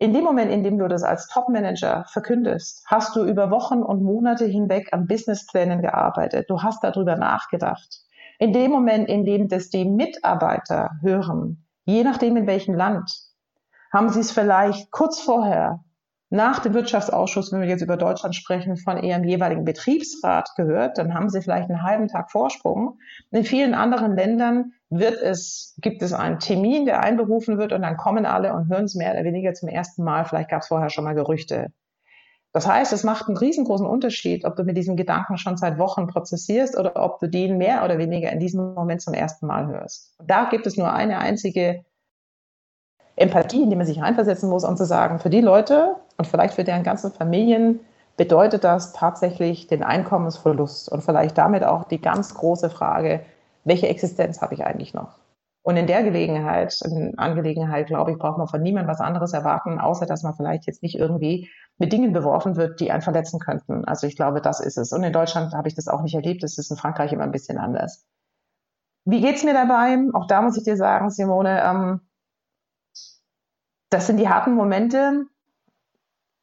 in dem Moment, in dem du das als Top-Manager verkündest, hast du über Wochen und Monate hinweg an Businessplänen gearbeitet. Du hast darüber nachgedacht. In dem Moment, in dem das die Mitarbeiter hören, je nachdem in welchem Land, haben sie es vielleicht kurz vorher nach dem Wirtschaftsausschuss, wenn wir jetzt über Deutschland sprechen, von ihrem jeweiligen Betriebsrat gehört, dann haben sie vielleicht einen halben Tag Vorsprung. In vielen anderen Ländern wird es, gibt es einen Termin, der einberufen wird und dann kommen alle und hören es mehr oder weniger zum ersten Mal. Vielleicht gab es vorher schon mal Gerüchte. Das heißt, es macht einen riesengroßen Unterschied, ob du mit diesen Gedanken schon seit Wochen prozessierst oder ob du den mehr oder weniger in diesem Moment zum ersten Mal hörst. Da gibt es nur eine einzige Empathie, in die man sich reinversetzen muss, um zu sagen, für die Leute und vielleicht für deren ganzen Familien bedeutet das tatsächlich den Einkommensverlust und vielleicht damit auch die ganz große Frage, welche Existenz habe ich eigentlich noch? Und in der Gelegenheit, in Angelegenheit, glaube ich, braucht man von niemandem was anderes erwarten, außer dass man vielleicht jetzt nicht irgendwie mit Dingen beworfen wird, die einen verletzen könnten. Also ich glaube, das ist es. Und in Deutschland habe ich das auch nicht erlebt. Das ist in Frankreich immer ein bisschen anders. Wie geht's mir dabei? Auch da muss ich dir sagen, Simone, ähm, das sind die harten Momente.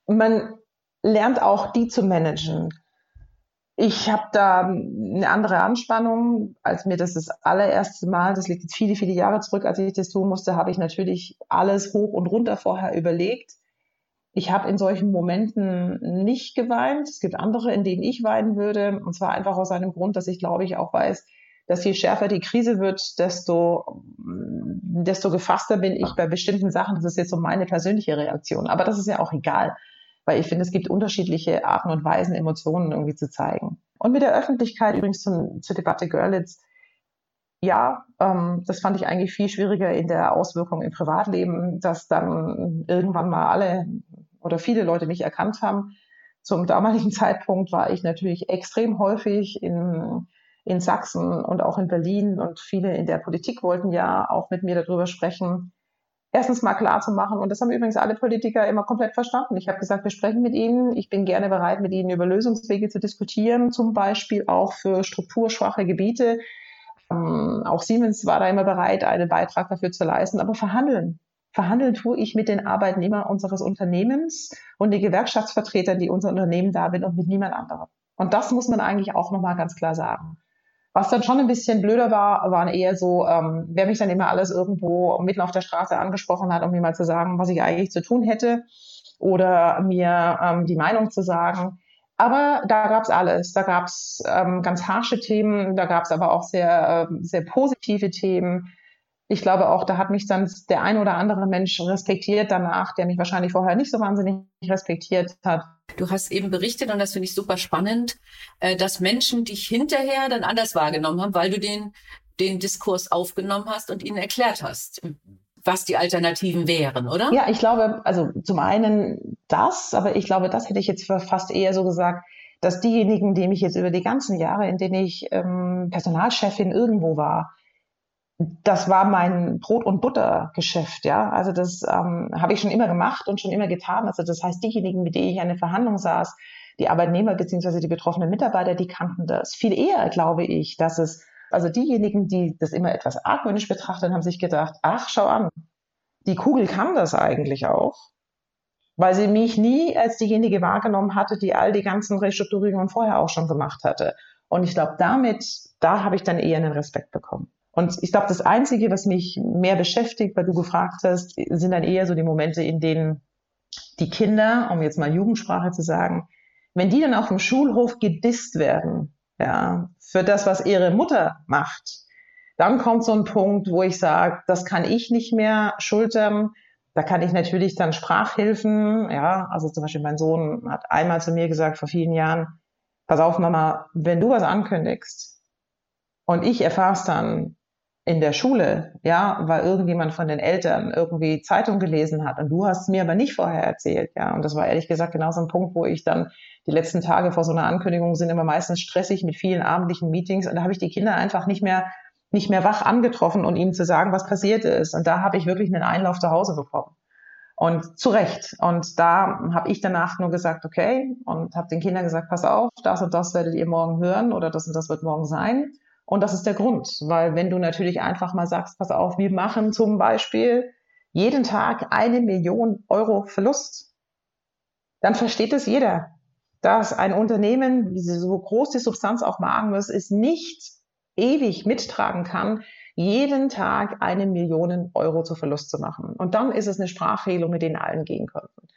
Man lernt auch die zu managen. Ich habe da eine andere Anspannung, als mir das das allererste Mal, das liegt jetzt viele, viele Jahre zurück, als ich das tun musste, habe ich natürlich alles hoch und runter vorher überlegt. Ich habe in solchen Momenten nicht geweint. Es gibt andere, in denen ich weinen würde. Und zwar einfach aus einem Grund, dass ich, glaube ich, auch weiß, dass je schärfer die Krise wird, desto, desto gefasster bin ich bei bestimmten Sachen. Das ist jetzt so meine persönliche Reaktion. Aber das ist ja auch egal. Weil ich finde, es gibt unterschiedliche Arten und Weisen, Emotionen irgendwie zu zeigen. Und mit der Öffentlichkeit übrigens zum, zur Debatte Görlitz, ja, ähm, das fand ich eigentlich viel schwieriger in der Auswirkung im Privatleben, dass dann irgendwann mal alle oder viele Leute mich erkannt haben. Zum damaligen <laughs> Zeitpunkt war ich natürlich extrem häufig in, in Sachsen und auch in Berlin und viele in der Politik wollten ja auch mit mir darüber sprechen, erstens mal klar zu machen. Und das haben übrigens alle Politiker immer komplett verstanden. Ich habe gesagt, wir sprechen mit Ihnen. Ich bin gerne bereit, mit Ihnen über Lösungswege zu diskutieren, zum Beispiel auch für strukturschwache Gebiete. Ähm, auch Siemens war da immer bereit, einen Beitrag dafür zu leisten. Aber verhandeln. Verhandeln tue ich mit den Arbeitnehmern unseres Unternehmens und den Gewerkschaftsvertretern, die unser Unternehmen da sind und mit niemand anderem. Und das muss man eigentlich auch nochmal ganz klar sagen. Was dann schon ein bisschen blöder war, waren eher so, ähm, wer mich dann immer alles irgendwo mitten auf der Straße angesprochen hat, um mir mal zu sagen, was ich eigentlich zu tun hätte oder mir ähm, die Meinung zu sagen. Aber da gab's alles. Da gab's ähm, ganz harsche Themen, da gab's aber auch sehr, äh, sehr positive Themen ich glaube auch, da hat mich dann der ein oder andere Mensch respektiert danach, der mich wahrscheinlich vorher nicht so wahnsinnig respektiert hat. Du hast eben berichtet, und das finde ich super spannend, äh, dass Menschen dich hinterher dann anders wahrgenommen haben, weil du den, den Diskurs aufgenommen hast und ihnen erklärt hast, was die Alternativen wären, oder? Ja, ich glaube, also zum einen das, aber ich glaube, das hätte ich jetzt fast eher so gesagt, dass diejenigen, die mich jetzt über die ganzen Jahre, in denen ich ähm, Personalchefin irgendwo war, das war mein Brot- und Buttergeschäft, ja. Also das ähm, habe ich schon immer gemacht und schon immer getan. Also das heißt, diejenigen, mit denen ich in der Verhandlung saß, die Arbeitnehmer beziehungsweise die betroffenen Mitarbeiter, die kannten das. Viel eher glaube ich, dass es, also diejenigen, die das immer etwas argwöhnisch betrachten, haben sich gedacht, ach, schau an, die Kugel kann das eigentlich auch, weil sie mich nie als diejenige wahrgenommen hatte, die all die ganzen Restrukturierungen vorher auch schon gemacht hatte. Und ich glaube, damit, da habe ich dann eher einen Respekt bekommen. Und ich glaube, das Einzige, was mich mehr beschäftigt, weil du gefragt hast, sind dann eher so die Momente, in denen die Kinder, um jetzt mal Jugendsprache zu sagen, wenn die dann auf dem Schulhof gedisst werden, ja, für das, was ihre Mutter macht, dann kommt so ein Punkt, wo ich sage, das kann ich nicht mehr schultern. Da kann ich natürlich dann Sprachhilfen, ja, also zum Beispiel mein Sohn hat einmal zu mir gesagt vor vielen Jahren, pass auf Mama, wenn du was ankündigst und ich erfahre es dann, in der Schule, ja, weil irgendjemand von den Eltern irgendwie Zeitung gelesen hat und du hast es mir aber nicht vorher erzählt, ja. Und das war ehrlich gesagt genau so ein Punkt, wo ich dann die letzten Tage vor so einer Ankündigung sind immer meistens stressig mit vielen abendlichen Meetings und da habe ich die Kinder einfach nicht mehr nicht mehr wach angetroffen und ihnen zu sagen, was passiert ist. Und da habe ich wirklich einen Einlauf zu Hause bekommen. Und zu Recht. Und da habe ich danach nur gesagt, okay, und habe den Kindern gesagt, pass auf, das und das werdet ihr morgen hören oder das und das wird morgen sein. Und das ist der Grund, weil wenn du natürlich einfach mal sagst, pass auf, wir machen zum Beispiel jeden Tag eine Million Euro Verlust, dann versteht es jeder, dass ein Unternehmen, wie so groß die Substanz auch magen muss, es nicht ewig mittragen kann, jeden Tag eine Million Euro zu Verlust zu machen. Und dann ist es eine Sprachregelung, mit denen allen gehen könnten.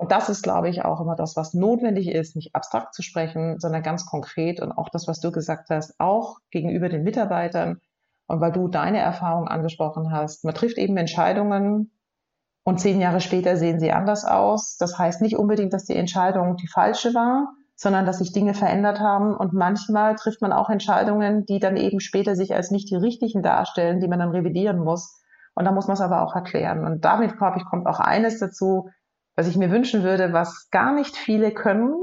Und das ist, glaube ich, auch immer das, was notwendig ist, nicht abstrakt zu sprechen, sondern ganz konkret und auch das, was du gesagt hast, auch gegenüber den Mitarbeitern. Und weil du deine Erfahrung angesprochen hast, man trifft eben Entscheidungen und zehn Jahre später sehen sie anders aus. Das heißt nicht unbedingt, dass die Entscheidung die falsche war, sondern dass sich Dinge verändert haben. Und manchmal trifft man auch Entscheidungen, die dann eben später sich als nicht die richtigen darstellen, die man dann revidieren muss. Und da muss man es aber auch erklären. Und damit, glaube ich, kommt auch eines dazu, was ich mir wünschen würde, was gar nicht viele können,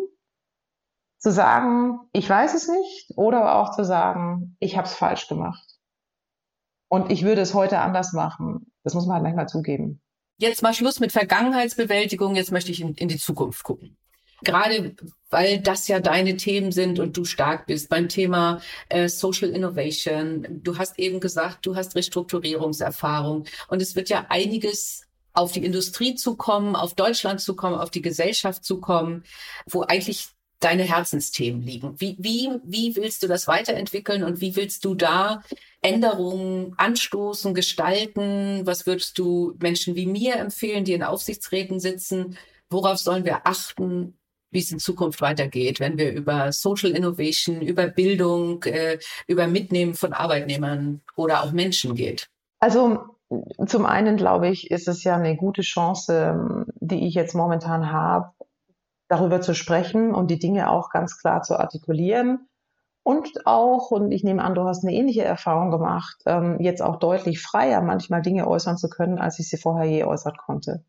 zu sagen, ich weiß es nicht, oder auch zu sagen, ich habe es falsch gemacht. Und ich würde es heute anders machen. Das muss man halt manchmal zugeben. Jetzt mal Schluss mit Vergangenheitsbewältigung. Jetzt möchte ich in, in die Zukunft gucken. Gerade weil das ja deine Themen sind und du stark bist beim Thema äh, Social Innovation. Du hast eben gesagt, du hast Restrukturierungserfahrung und es wird ja einiges auf die Industrie zu kommen, auf Deutschland zu kommen, auf die Gesellschaft zu kommen, wo eigentlich deine Herzensthemen liegen. Wie, wie, wie willst du das weiterentwickeln und wie willst du da Änderungen anstoßen, gestalten? Was würdest du Menschen wie mir empfehlen, die in Aufsichtsräten sitzen? Worauf sollen wir achten, wie es in Zukunft weitergeht, wenn wir über Social Innovation, über Bildung, äh, über Mitnehmen von Arbeitnehmern oder auch Menschen geht? Also zum einen glaube ich, ist es ja eine gute Chance, die ich jetzt momentan habe, darüber zu sprechen und die Dinge auch ganz klar zu artikulieren. Und auch, und ich nehme an, du hast eine ähnliche Erfahrung gemacht, ähm, jetzt auch deutlich freier manchmal Dinge äußern zu können, als ich sie vorher je äußern konnte.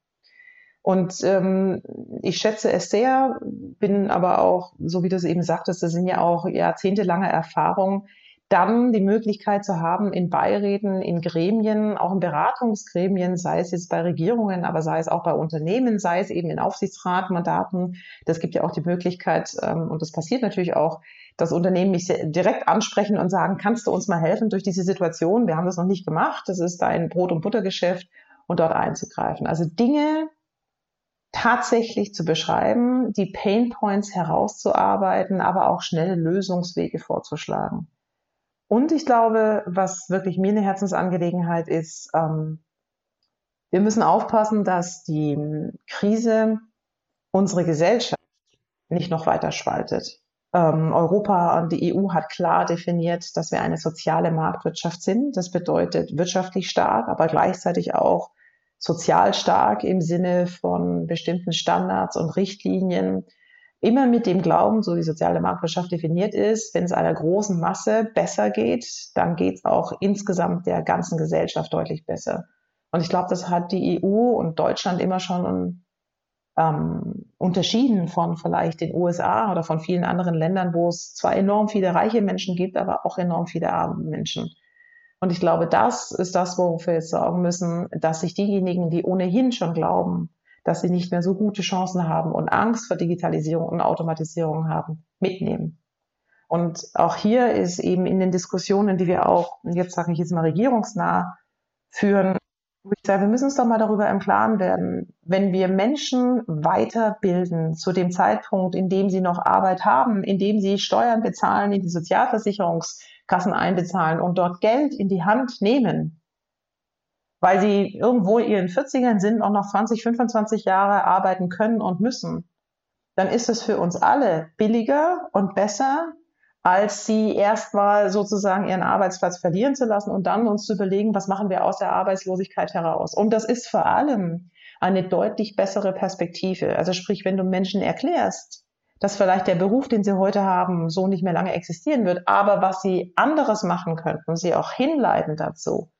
Und ähm, ich schätze es sehr, bin aber auch, so wie du es eben sagtest, das sind ja auch jahrzehntelange Erfahrungen, dann die Möglichkeit zu haben, in Beiräten, in Gremien, auch in Beratungsgremien, sei es jetzt bei Regierungen, aber sei es auch bei Unternehmen, sei es eben in Aufsichtsratmandaten. Das gibt ja auch die Möglichkeit, ähm, und das passiert natürlich auch, dass Unternehmen mich direkt ansprechen und sagen, kannst du uns mal helfen durch diese Situation? Wir haben das noch nicht gemacht. Das ist dein Brot- und Buttergeschäft und dort einzugreifen. Also Dinge tatsächlich zu beschreiben, die Pain Points herauszuarbeiten, aber auch schnelle Lösungswege vorzuschlagen. Und ich glaube, was wirklich mir eine Herzensangelegenheit ist, ähm, wir müssen aufpassen, dass die Krise unsere Gesellschaft nicht noch weiter spaltet. Ähm, Europa und die EU hat klar definiert, dass wir eine soziale Marktwirtschaft sind. Das bedeutet wirtschaftlich stark, aber gleichzeitig auch sozial stark im Sinne von bestimmten Standards und Richtlinien, immer mit dem Glauben, so wie soziale Marktwirtschaft definiert ist, wenn es einer großen Masse besser geht, dann geht es auch insgesamt der ganzen Gesellschaft deutlich besser. Und ich glaube, das hat die EU und Deutschland immer schon ähm, unterschieden von vielleicht den USA oder von vielen anderen Ländern, wo es zwar enorm viele reiche Menschen gibt, aber auch enorm viele arme Menschen. Und ich glaube, das ist das, worauf wir jetzt sorgen müssen, dass sich diejenigen, die ohnehin schon glauben, dass sie nicht mehr so gute Chancen haben und Angst vor Digitalisierung und Automatisierung haben, mitnehmen. Und auch hier ist eben in den Diskussionen, die wir auch, jetzt sage ich jetzt mal regierungsnah führen, ich sage, wir müssen uns doch mal darüber im Klaren werden, wenn wir Menschen weiterbilden zu dem Zeitpunkt, in dem sie noch Arbeit haben, in dem sie Steuern bezahlen, in die Sozialversicherungskassen einbezahlen und dort Geld in die Hand nehmen, weil sie irgendwo in ihren 40ern sind und noch 20, 25 Jahre arbeiten können und müssen, dann ist es für uns alle billiger und besser, als sie erstmal sozusagen ihren Arbeitsplatz verlieren zu lassen und dann uns zu überlegen, was machen wir aus der Arbeitslosigkeit heraus. Und das ist vor allem eine deutlich bessere Perspektive. Also sprich, wenn du Menschen erklärst, dass vielleicht der Beruf, den sie heute haben, so nicht mehr lange existieren wird, aber was sie anderes machen könnten, sie auch hinleiten dazu,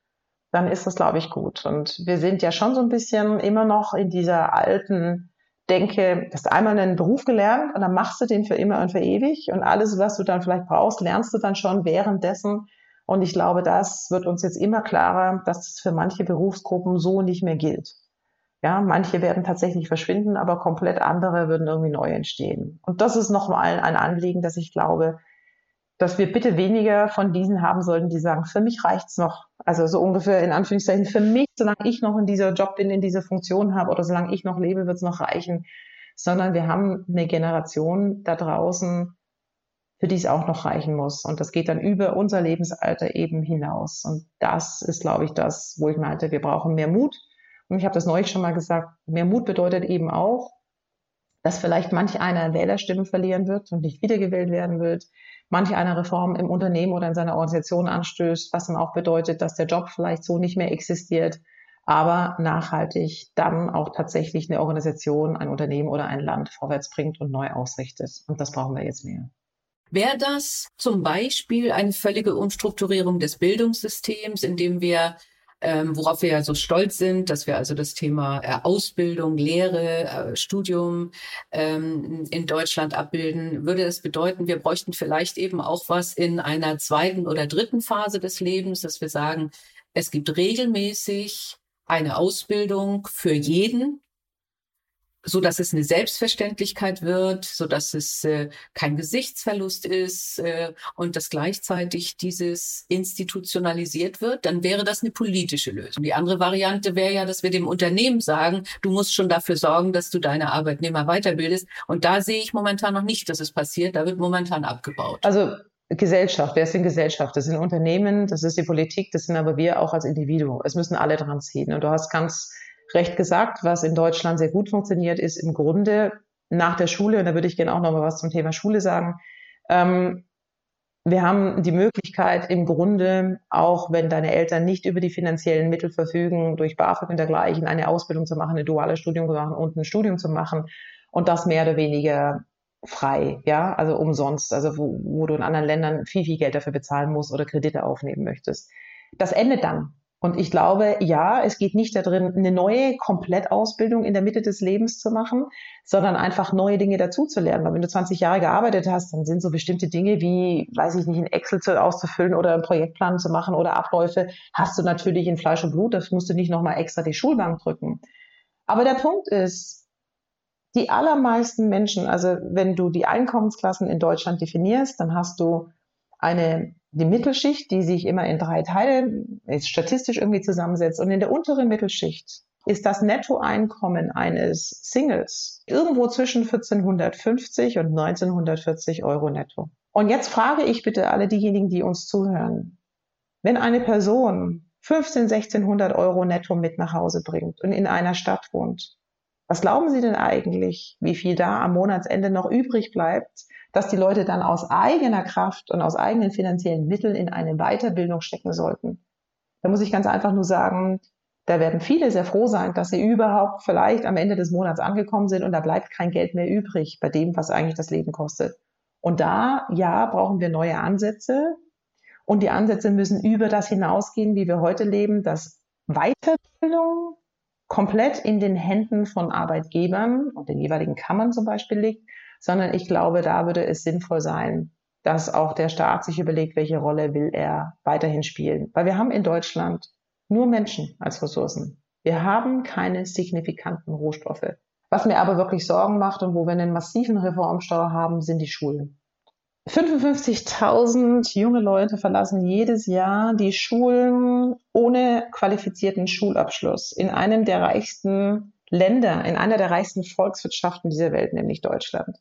dann ist das, glaube ich, gut. Und wir sind ja schon so ein bisschen immer noch in dieser alten Denke, du hast einmal einen Beruf gelernt und dann machst du den für immer und für ewig und alles, was du dann vielleicht brauchst, lernst du dann schon währenddessen. Und ich glaube, das wird uns jetzt immer klarer, dass es für manche Berufsgruppen so nicht mehr gilt. Ja, manche werden tatsächlich verschwinden, aber komplett andere würden irgendwie neu entstehen. Und das ist nochmal ein Anliegen, dass ich glaube, dass wir bitte weniger von diesen haben sollten, die sagen, für mich reicht's noch. Also so ungefähr in Anführungszeichen, für mich, solange ich noch in dieser Job bin, in dieser Funktion habe oder solange ich noch lebe, wird's noch reichen. Sondern wir haben eine Generation da draußen, für die es auch noch reichen muss. Und das geht dann über unser Lebensalter eben hinaus. Und das ist, glaube ich, das, wo ich meinte, wir brauchen mehr Mut. Und ich habe das neulich schon mal gesagt, mehr Mut bedeutet eben auch, dass vielleicht manch einer Wählerstimmen verlieren wird und nicht wiedergewählt werden wird, manche eine Reform im Unternehmen oder in seiner Organisation anstößt, was dann auch bedeutet, dass der Job vielleicht so nicht mehr existiert, aber nachhaltig dann auch tatsächlich eine Organisation, ein Unternehmen oder ein Land vorwärts bringt und neu ausrichtet. Und das brauchen wir jetzt mehr. Wäre das zum Beispiel eine völlige Umstrukturierung des Bildungssystems, indem wir ähm, worauf wir ja so stolz sind, dass wir also das Thema äh, Ausbildung, Lehre, äh, Studium ähm, in Deutschland abbilden, würde es bedeuten, wir bräuchten vielleicht eben auch was in einer zweiten oder dritten Phase des Lebens, dass wir sagen, es gibt regelmäßig eine Ausbildung für jeden, so dass es eine Selbstverständlichkeit wird, so dass es äh, kein Gesichtsverlust ist äh, und dass gleichzeitig dieses institutionalisiert wird, dann wäre das eine politische Lösung. Die andere Variante wäre ja, dass wir dem Unternehmen sagen, du musst schon dafür sorgen, dass du deine Arbeitnehmer weiterbildest. Und da sehe ich momentan noch nicht, dass es passiert. Da wird momentan abgebaut. Also Gesellschaft, wer ist denn Gesellschaft? Das sind Unternehmen, das ist die Politik, das sind aber wir auch als Individuum. Es müssen alle dran ziehen. Und du hast ganz recht gesagt, was in Deutschland sehr gut funktioniert, ist im Grunde nach der Schule, und da würde ich gerne auch noch mal was zum Thema Schule sagen, ähm, wir haben die Möglichkeit im Grunde, auch wenn deine Eltern nicht über die finanziellen Mittel verfügen, durch BAföG und dergleichen eine Ausbildung zu machen, ein duales Studium zu machen und ein Studium zu machen und das mehr oder weniger frei, ja, also umsonst, also wo, wo du in anderen Ländern viel, viel Geld dafür bezahlen musst oder Kredite aufnehmen möchtest. Das endet dann. Und ich glaube, ja, es geht nicht darin, eine neue Komplettausbildung in der Mitte des Lebens zu machen, sondern einfach neue Dinge dazuzulernen. Weil wenn du 20 Jahre gearbeitet hast, dann sind so bestimmte Dinge wie, weiß ich nicht, ein Excel auszufüllen oder einen Projektplan zu machen oder Abläufe, hast du natürlich in Fleisch und Blut. Das musst du nicht nochmal extra die Schulbank drücken. Aber der Punkt ist, die allermeisten Menschen, also wenn du die Einkommensklassen in Deutschland definierst, dann hast du eine, die Mittelschicht, die sich immer in drei Teile statistisch irgendwie zusammensetzt. Und in der unteren Mittelschicht ist das Nettoeinkommen eines Singles irgendwo zwischen 1450 und 1940 Euro netto. Und jetzt frage ich bitte alle diejenigen, die uns zuhören, wenn eine Person 15, 1600 Euro netto mit nach Hause bringt und in einer Stadt wohnt, was glauben Sie denn eigentlich, wie viel da am Monatsende noch übrig bleibt, dass die Leute dann aus eigener Kraft und aus eigenen finanziellen Mitteln in eine Weiterbildung stecken sollten? Da muss ich ganz einfach nur sagen, da werden viele sehr froh sein, dass sie überhaupt vielleicht am Ende des Monats angekommen sind und da bleibt kein Geld mehr übrig bei dem, was eigentlich das Leben kostet. Und da, ja, brauchen wir neue Ansätze. Und die Ansätze müssen über das hinausgehen, wie wir heute leben, dass Weiterbildung komplett in den Händen von Arbeitgebern und den jeweiligen Kammern zum Beispiel liegt, sondern ich glaube, da würde es sinnvoll sein, dass auch der Staat sich überlegt, welche Rolle will er weiterhin spielen. Weil wir haben in Deutschland nur Menschen als Ressourcen. Wir haben keine signifikanten Rohstoffe. Was mir aber wirklich Sorgen macht und wo wir einen massiven Reformstau haben, sind die Schulen. 55.000 junge Leute verlassen jedes Jahr die Schulen ohne qualifizierten Schulabschluss in einem der reichsten Länder, in einer der reichsten Volkswirtschaften dieser Welt, nämlich Deutschland.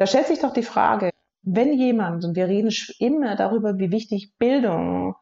Da stellt sich doch die Frage, wenn jemand, und wir reden immer darüber, wie wichtig Bildung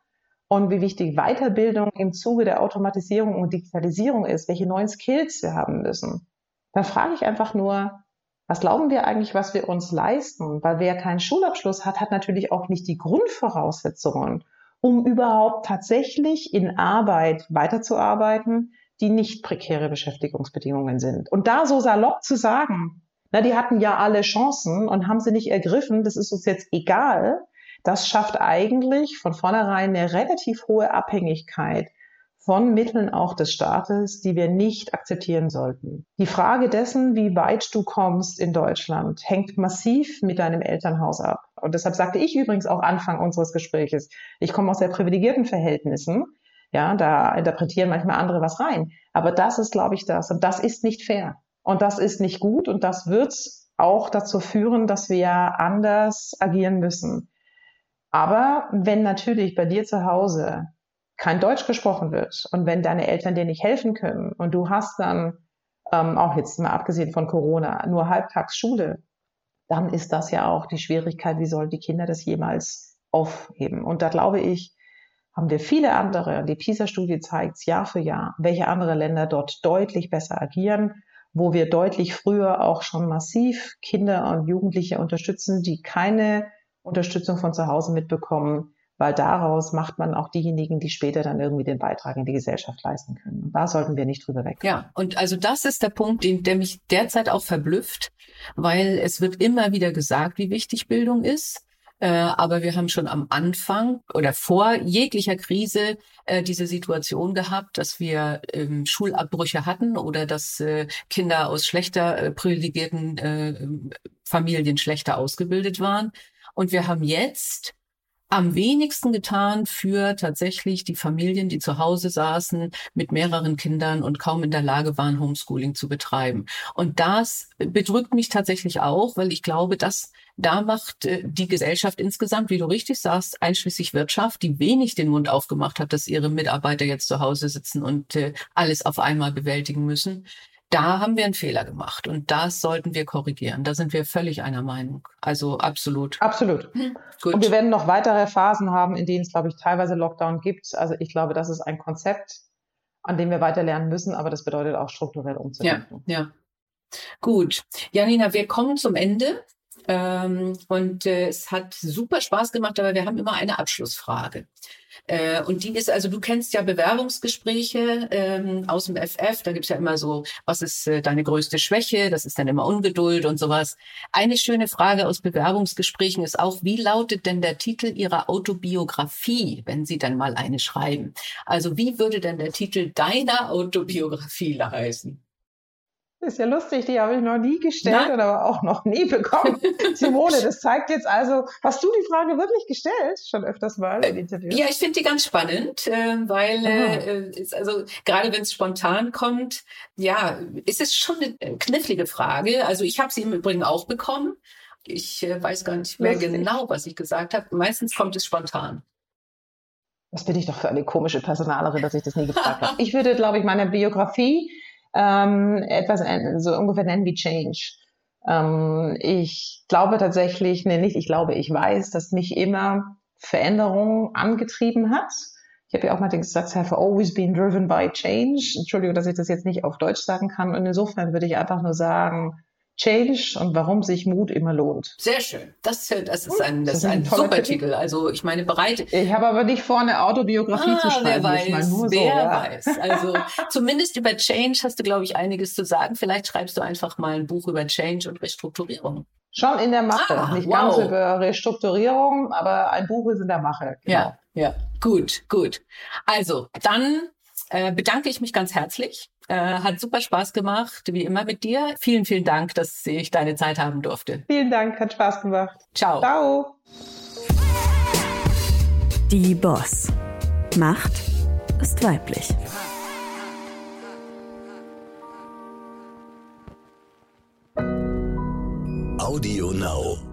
und wie wichtig Weiterbildung im Zuge der Automatisierung und Digitalisierung ist, welche neuen Skills wir haben müssen, dann frage ich einfach nur, was glauben wir eigentlich, was wir uns leisten? Weil wer keinen Schulabschluss hat, hat natürlich auch nicht die Grundvoraussetzungen, um überhaupt tatsächlich in Arbeit weiterzuarbeiten, die nicht prekäre Beschäftigungsbedingungen sind. Und da so salopp zu sagen, na, die hatten ja alle Chancen und haben sie nicht ergriffen, das ist uns jetzt egal, das schafft eigentlich von vornherein eine relativ hohe Abhängigkeit von Mitteln auch des Staates, die wir nicht akzeptieren sollten. Die Frage dessen, wie weit du kommst in Deutschland, hängt massiv mit deinem Elternhaus ab. Und deshalb sagte ich übrigens auch Anfang unseres Gespräches, ich komme aus sehr privilegierten Verhältnissen. Ja, da interpretieren manchmal andere was rein. Aber das ist, glaube ich, das. Und das ist nicht fair. Und das ist nicht gut. Und das wird auch dazu führen, dass wir anders agieren müssen. Aber wenn natürlich bei dir zu Hause kein Deutsch gesprochen wird und wenn deine Eltern dir nicht helfen können und du hast dann ähm, auch jetzt mal abgesehen von Corona nur halbtags Schule, dann ist das ja auch die Schwierigkeit, wie sollen die Kinder das jemals aufheben? Und da glaube ich, haben wir viele andere, die PISA-Studie zeigt Jahr für Jahr, welche andere Länder dort deutlich besser agieren, wo wir deutlich früher auch schon massiv Kinder und Jugendliche unterstützen, die keine Unterstützung von zu Hause mitbekommen, weil daraus macht man auch diejenigen, die später dann irgendwie den Beitrag in die Gesellschaft leisten können. Und da sollten wir nicht drüber weg. Ja, und also das ist der Punkt, den, der mich derzeit auch verblüfft, weil es wird immer wieder gesagt, wie wichtig Bildung ist. Äh, aber wir haben schon am Anfang oder vor jeglicher Krise äh, diese Situation gehabt, dass wir ähm, Schulabbrüche hatten oder dass äh, Kinder aus schlechter äh, privilegierten äh, Familien schlechter ausgebildet waren. Und wir haben jetzt am wenigsten getan für tatsächlich die Familien, die zu Hause saßen mit mehreren Kindern und kaum in der Lage waren, Homeschooling zu betreiben. Und das bedrückt mich tatsächlich auch, weil ich glaube, dass da macht äh, die Gesellschaft insgesamt, wie du richtig sagst, einschließlich Wirtschaft, die wenig den Mund aufgemacht hat, dass ihre Mitarbeiter jetzt zu Hause sitzen und äh, alles auf einmal bewältigen müssen, da haben wir einen Fehler gemacht und das sollten wir korrigieren. Da sind wir völlig einer Meinung. Also absolut. Absolut. Hm, gut. Und wir werden noch weitere Phasen haben, in denen es, glaube ich, teilweise Lockdown gibt. Also ich glaube, das ist ein Konzept, an dem wir weiter lernen müssen, aber das bedeutet auch strukturell umzudenken. Ja, ja. Gut. Janina, wir kommen zum Ende. Ähm, und äh, es hat super Spaß gemacht, aber wir haben immer eine Abschlussfrage. Äh, und die ist, also du kennst ja Bewerbungsgespräche ähm, aus dem FF, da gibt's ja immer so, was ist äh, deine größte Schwäche? Das ist dann immer Ungeduld und sowas. Eine schöne Frage aus Bewerbungsgesprächen ist auch, wie lautet denn der Titel Ihrer Autobiografie, wenn Sie dann mal eine schreiben? Also wie würde denn der Titel deiner Autobiografie heißen? Ist ja lustig, die habe ich noch nie gestellt oder aber auch noch nie bekommen. <laughs> Simone, das zeigt jetzt also, hast du die Frage wirklich gestellt? Schon öfters mal im Interview? Ja, ich finde die ganz spannend, äh, weil äh, also gerade wenn es spontan kommt, ja, ist es schon eine knifflige Frage. Also ich habe sie im Übrigen auch bekommen. Ich äh, weiß gar nicht mehr lustig. genau, was ich gesagt habe. Meistens kommt es spontan. Was bin ich doch für eine komische Personalerin, dass ich das nie gefragt habe. <laughs> Ich würde, glaube ich, meine Biografie ähm, etwas so ungefähr nennen wie Change. Ähm, ich glaube tatsächlich, nee, nicht ich glaube, ich weiß, dass mich immer Veränderung angetrieben hat. Ich habe ja auch mal den Satz, have always been driven by change. Entschuldigung, dass ich das jetzt nicht auf Deutsch sagen kann. Und insofern würde ich einfach nur sagen, Change und warum sich Mut immer lohnt. Sehr schön. Das, das ist ein, das, das ist ein, ein super Titel. Also ich meine, bereit. Ich habe aber nicht vor, eine Autobiografie ah, zu schreiben. Wer weiß, wer so, ja. weiß. Also <laughs> zumindest über Change hast du, glaube ich, einiges zu sagen. Vielleicht schreibst du einfach mal ein Buch über Change und Restrukturierung. Schon in der Mache. Ah, nicht wow. ganz über Restrukturierung, aber ein Buch ist in der Mache. Genau. Ja, ja. Gut, gut. Also, dann äh, bedanke ich mich ganz herzlich äh, hat super Spaß gemacht, wie immer mit dir. Vielen, vielen Dank, dass ich deine Zeit haben durfte. Vielen Dank, hat Spaß gemacht. Ciao. Ciao. Die Boss. Macht ist weiblich. Audio Now.